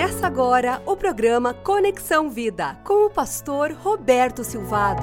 Começa agora o programa Conexão Vida com o pastor Roberto Silvado.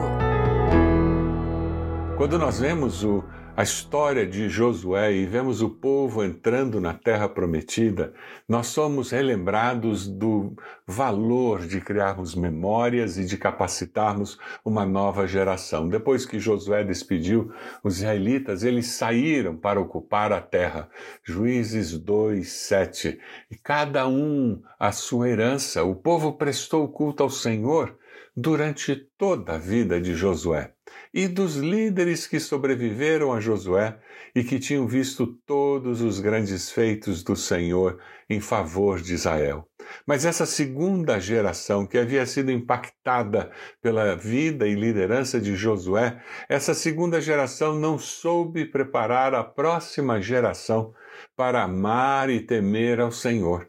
Quando nós vemos o, a história de Josué e vemos o povo entrando na terra prometida, nós somos relembrados do valor de criarmos memórias e de capacitarmos uma nova geração. Depois que Josué despediu os israelitas, eles saíram para ocupar a terra. Juízes 2, 7. E cada um a sua herança. O povo prestou culto ao Senhor durante toda a vida de Josué e dos líderes que sobreviveram a Josué e que tinham visto todos os grandes feitos do Senhor em favor de Israel. Mas essa segunda geração que havia sido impactada pela vida e liderança de Josué, essa segunda geração não soube preparar a próxima geração para amar e temer ao Senhor.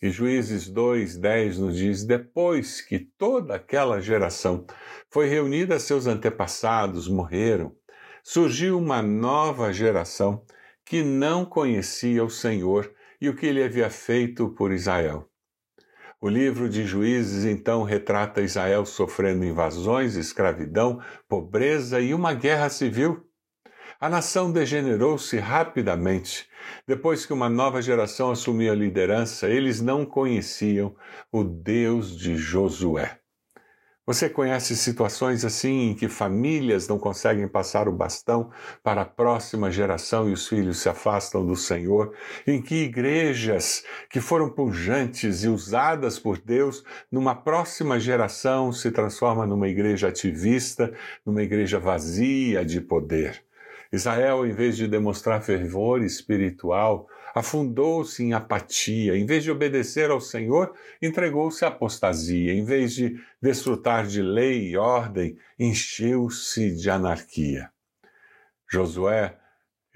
E Juízes 2:10 nos diz: depois que toda aquela geração foi reunida, seus antepassados morreram, surgiu uma nova geração que não conhecia o Senhor e o que ele havia feito por Israel. O livro de Juízes então retrata Israel sofrendo invasões, escravidão, pobreza e uma guerra civil. A nação degenerou-se rapidamente. Depois que uma nova geração assumiu a liderança, eles não conheciam o Deus de Josué. Você conhece situações assim em que famílias não conseguem passar o bastão para a próxima geração e os filhos se afastam do Senhor? Em que igrejas que foram pujantes e usadas por Deus numa próxima geração se transforma numa igreja ativista, numa igreja vazia de poder? Israel, em vez de demonstrar fervor espiritual, afundou-se em apatia. Em vez de obedecer ao Senhor, entregou-se à apostasia. Em vez de desfrutar de lei e ordem, encheu-se de anarquia. Josué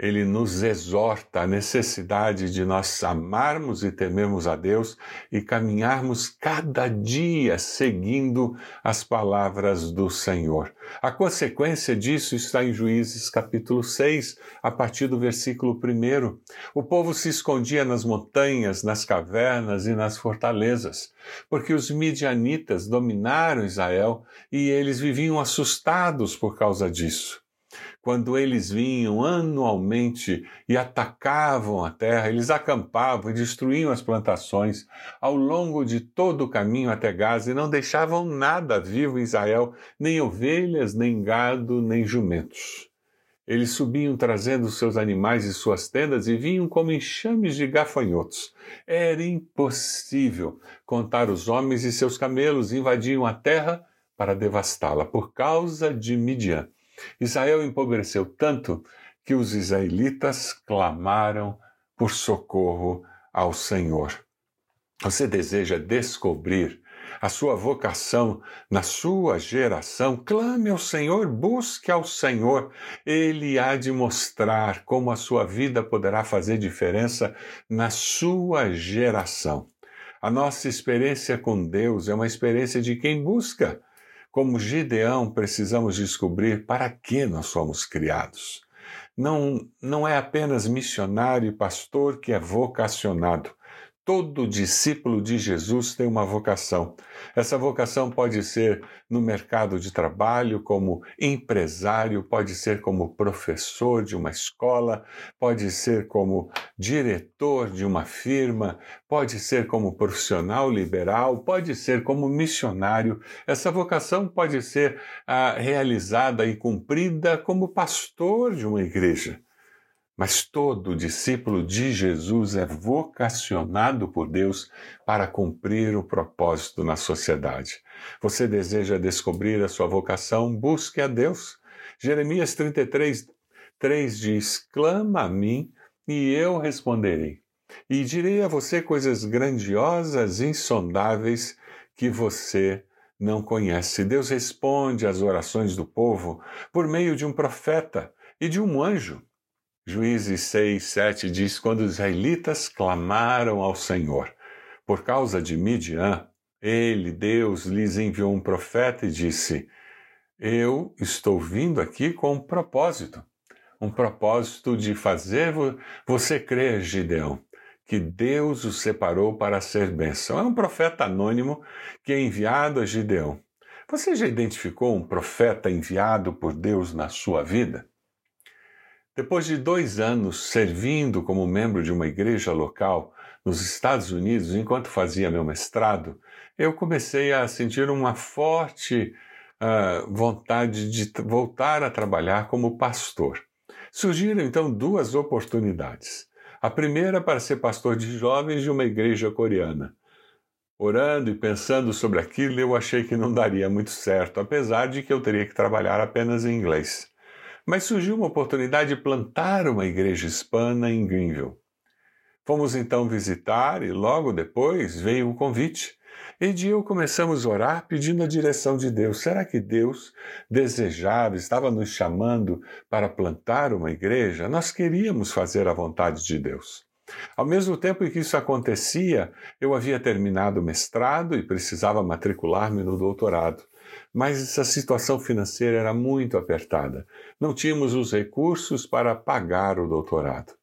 ele nos exorta a necessidade de nós amarmos e temermos a Deus e caminharmos cada dia seguindo as palavras do Senhor. A consequência disso está em Juízes capítulo 6, a partir do versículo 1. O povo se escondia nas montanhas, nas cavernas e nas fortalezas, porque os midianitas dominaram Israel e eles viviam assustados por causa disso quando eles vinham anualmente e atacavam a terra, eles acampavam e destruíam as plantações ao longo de todo o caminho até Gaza e não deixavam nada vivo em Israel, nem ovelhas, nem gado, nem jumentos. Eles subiam trazendo seus animais e suas tendas e vinham como enxames de gafanhotos. Era impossível contar os homens e seus camelos invadiam a terra para devastá-la por causa de Midian. Israel empobreceu tanto que os israelitas clamaram por socorro ao Senhor. Você deseja descobrir a sua vocação na sua geração? Clame ao Senhor, busque ao Senhor. Ele há de mostrar como a sua vida poderá fazer diferença na sua geração. A nossa experiência com Deus é uma experiência de quem busca. Como Gideão, precisamos descobrir para que nós somos criados. Não, não é apenas missionário e pastor que é vocacionado. Todo discípulo de Jesus tem uma vocação. Essa vocação pode ser no mercado de trabalho, como empresário, pode ser como professor de uma escola, pode ser como diretor de uma firma, pode ser como profissional liberal, pode ser como missionário. Essa vocação pode ser ah, realizada e cumprida como pastor de uma igreja. Mas todo discípulo de Jesus é vocacionado por Deus para cumprir o propósito na sociedade. Você deseja descobrir a sua vocação? Busque a Deus. Jeremias 33, 3 diz: Clama a mim e eu responderei. E direi a você coisas grandiosas, insondáveis que você não conhece. Deus responde às orações do povo por meio de um profeta e de um anjo. Juízes 6, 7 diz: Quando os israelitas clamaram ao Senhor por causa de Midian, ele, Deus, lhes enviou um profeta e disse: Eu estou vindo aqui com um propósito, um propósito de fazer você crer, Gideão, que Deus o separou para ser bênção. É um profeta anônimo que é enviado a Gideão. Você já identificou um profeta enviado por Deus na sua vida? Depois de dois anos servindo como membro de uma igreja local nos Estados Unidos, enquanto fazia meu mestrado, eu comecei a sentir uma forte uh, vontade de voltar a trabalhar como pastor. Surgiram então duas oportunidades. A primeira para ser pastor de jovens de uma igreja coreana. Orando e pensando sobre aquilo, eu achei que não daria muito certo, apesar de que eu teria que trabalhar apenas em inglês. Mas surgiu uma oportunidade de plantar uma igreja hispana em Greenville. Fomos então visitar e logo depois veio o convite. E eu começamos a orar pedindo a direção de Deus. Será que Deus desejava, estava nos chamando para plantar uma igreja? Nós queríamos fazer a vontade de Deus. Ao mesmo tempo em que isso acontecia, eu havia terminado o mestrado e precisava matricular-me no doutorado. Mas a situação financeira era muito apertada. Não tínhamos os recursos para pagar o doutorado.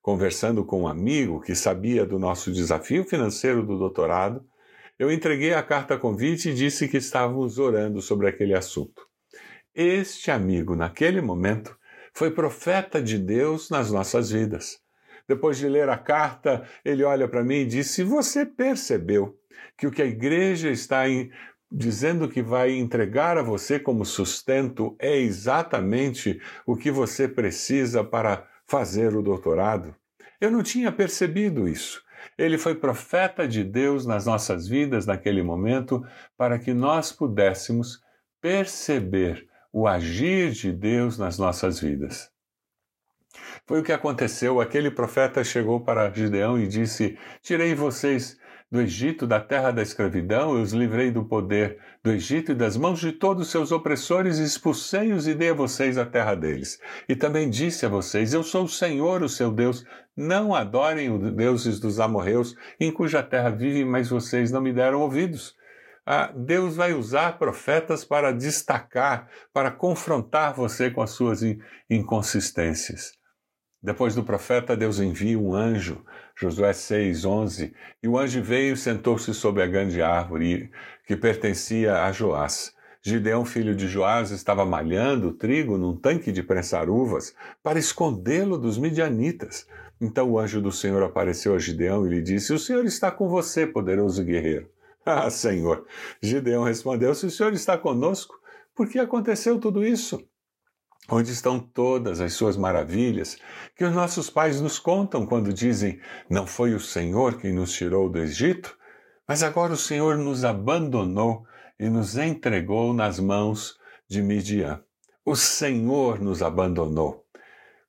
Conversando com um amigo que sabia do nosso desafio financeiro do doutorado, eu entreguei a carta convite e disse que estávamos orando sobre aquele assunto. Este amigo, naquele momento, foi profeta de Deus nas nossas vidas. Depois de ler a carta, ele olha para mim e disse: Você percebeu que o que a igreja está em, dizendo que vai entregar a você como sustento é exatamente o que você precisa para fazer o doutorado? Eu não tinha percebido isso. Ele foi profeta de Deus nas nossas vidas naquele momento para que nós pudéssemos perceber o agir de Deus nas nossas vidas. Foi o que aconteceu. Aquele profeta chegou para Gideão e disse: Tirei vocês do Egito, da terra da escravidão, eu os livrei do poder do Egito e das mãos de todos os seus opressores, expulsei-os e dei a vocês a terra deles. E também disse a vocês: Eu sou o Senhor, o seu Deus. Não adorem os deuses dos amorreus, em cuja terra vivem, mas vocês não me deram ouvidos. Ah, Deus vai usar profetas para destacar, para confrontar você com as suas inconsistências. Depois do profeta, Deus envia um anjo, Josué 6, 11, e o anjo veio e sentou-se sobre a grande árvore que pertencia a Joás. Gideão, filho de Joás, estava malhando trigo num tanque de prensar uvas para escondê-lo dos midianitas. Então o anjo do Senhor apareceu a Gideão e lhe disse: O Senhor está com você, poderoso guerreiro. Ah, Senhor! Gideão respondeu: Se o Senhor está conosco, por que aconteceu tudo isso? Onde estão todas as suas maravilhas que os nossos pais nos contam quando dizem: Não foi o Senhor quem nos tirou do Egito? Mas agora o Senhor nos abandonou e nos entregou nas mãos de Midian. O Senhor nos abandonou.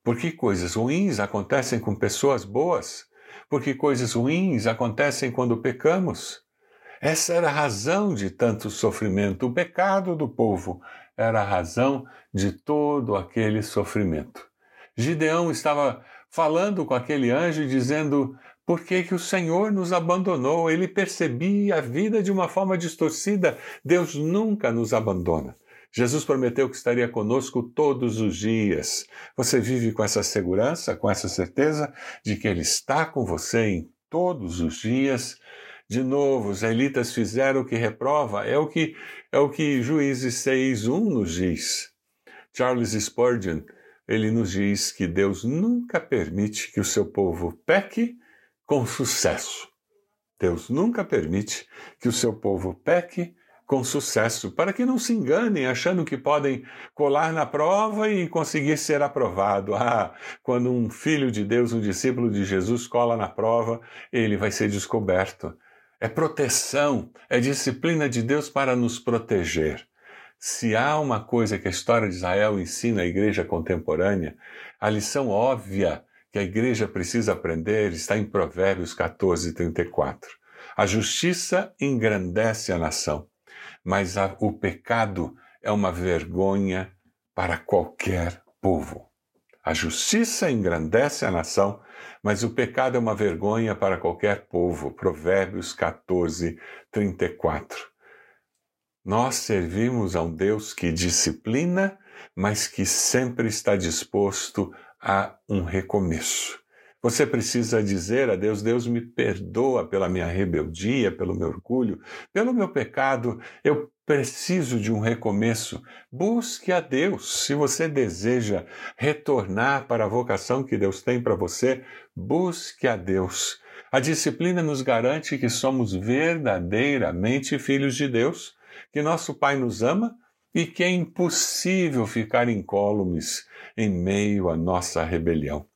Porque coisas ruins acontecem com pessoas boas? Porque coisas ruins acontecem quando pecamos? Essa era a razão de tanto sofrimento. O pecado do povo era a razão de todo aquele sofrimento. Gideão estava falando com aquele anjo dizendo por que, que o Senhor nos abandonou. Ele percebia a vida de uma forma distorcida. Deus nunca nos abandona. Jesus prometeu que estaria conosco todos os dias. Você vive com essa segurança, com essa certeza de que Ele está com você em todos os dias de novo, os israelitas fizeram o que reprova, é o que, é o que Juízes 6.1 nos diz. Charles Spurgeon, ele nos diz que Deus nunca permite que o seu povo peque com sucesso. Deus nunca permite que o seu povo peque com sucesso, para que não se enganem achando que podem colar na prova e conseguir ser aprovado. Ah, quando um filho de Deus, um discípulo de Jesus cola na prova, ele vai ser descoberto é proteção, é disciplina de Deus para nos proteger. Se há uma coisa que a história de Israel ensina à igreja contemporânea, a lição óbvia que a igreja precisa aprender está em Provérbios 14, 34. A justiça engrandece a nação, mas a, o pecado é uma vergonha para qualquer povo. A justiça engrandece a nação, mas o pecado é uma vergonha para qualquer povo. Provérbios 14, 34. Nós servimos a um Deus que disciplina, mas que sempre está disposto a um recomeço. Você precisa dizer a Deus: Deus me perdoa pela minha rebeldia, pelo meu orgulho, pelo meu pecado. Eu preciso de um recomeço. Busque a Deus. Se você deseja retornar para a vocação que Deus tem para você, busque a Deus. A disciplina nos garante que somos verdadeiramente filhos de Deus, que nosso Pai nos ama e que é impossível ficar incólumes em meio à nossa rebelião.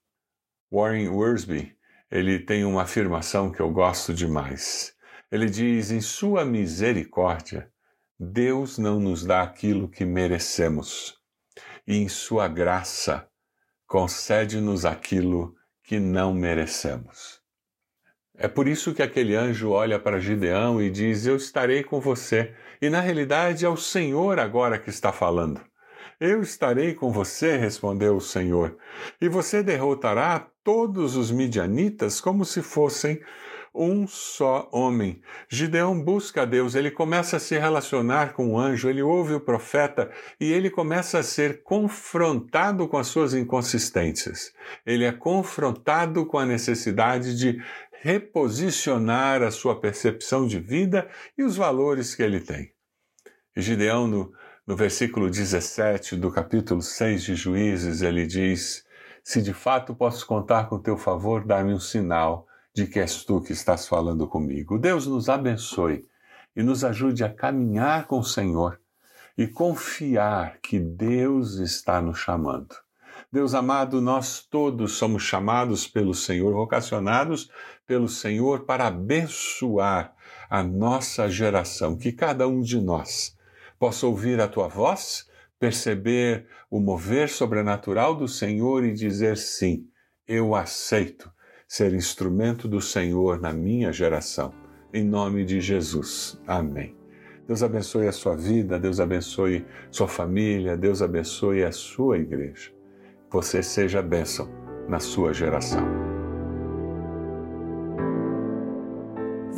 Warren Worsby, ele tem uma afirmação que eu gosto demais. Ele diz: "Em sua misericórdia, Deus não nos dá aquilo que merecemos, e em sua graça concede-nos aquilo que não merecemos." É por isso que aquele anjo olha para Gideão e diz: Eu estarei com você. E na realidade é o Senhor agora que está falando. Eu estarei com você, respondeu o Senhor, e você derrotará todos os midianitas como se fossem um só homem. Gideão busca a Deus, ele começa a se relacionar com o anjo, ele ouve o profeta e ele começa a ser confrontado com as suas inconsistências. Ele é confrontado com a necessidade de reposicionar a sua percepção de vida e os valores que ele tem. Gideão, no, no versículo 17 do capítulo 6 de Juízes, ele diz: Se de fato posso contar com teu favor, dá-me um sinal de que és tu que estás falando comigo. Deus nos abençoe e nos ajude a caminhar com o Senhor e confiar que Deus está nos chamando. Deus amado, nós todos somos chamados pelo Senhor, vocacionados pelo Senhor para abençoar a nossa geração, que cada um de nós possa ouvir a tua voz, perceber o mover sobrenatural do Senhor e dizer sim, eu aceito ser instrumento do Senhor na minha geração. Em nome de Jesus. Amém. Deus abençoe a sua vida, Deus abençoe sua família, Deus abençoe a sua igreja você seja bênção na sua geração.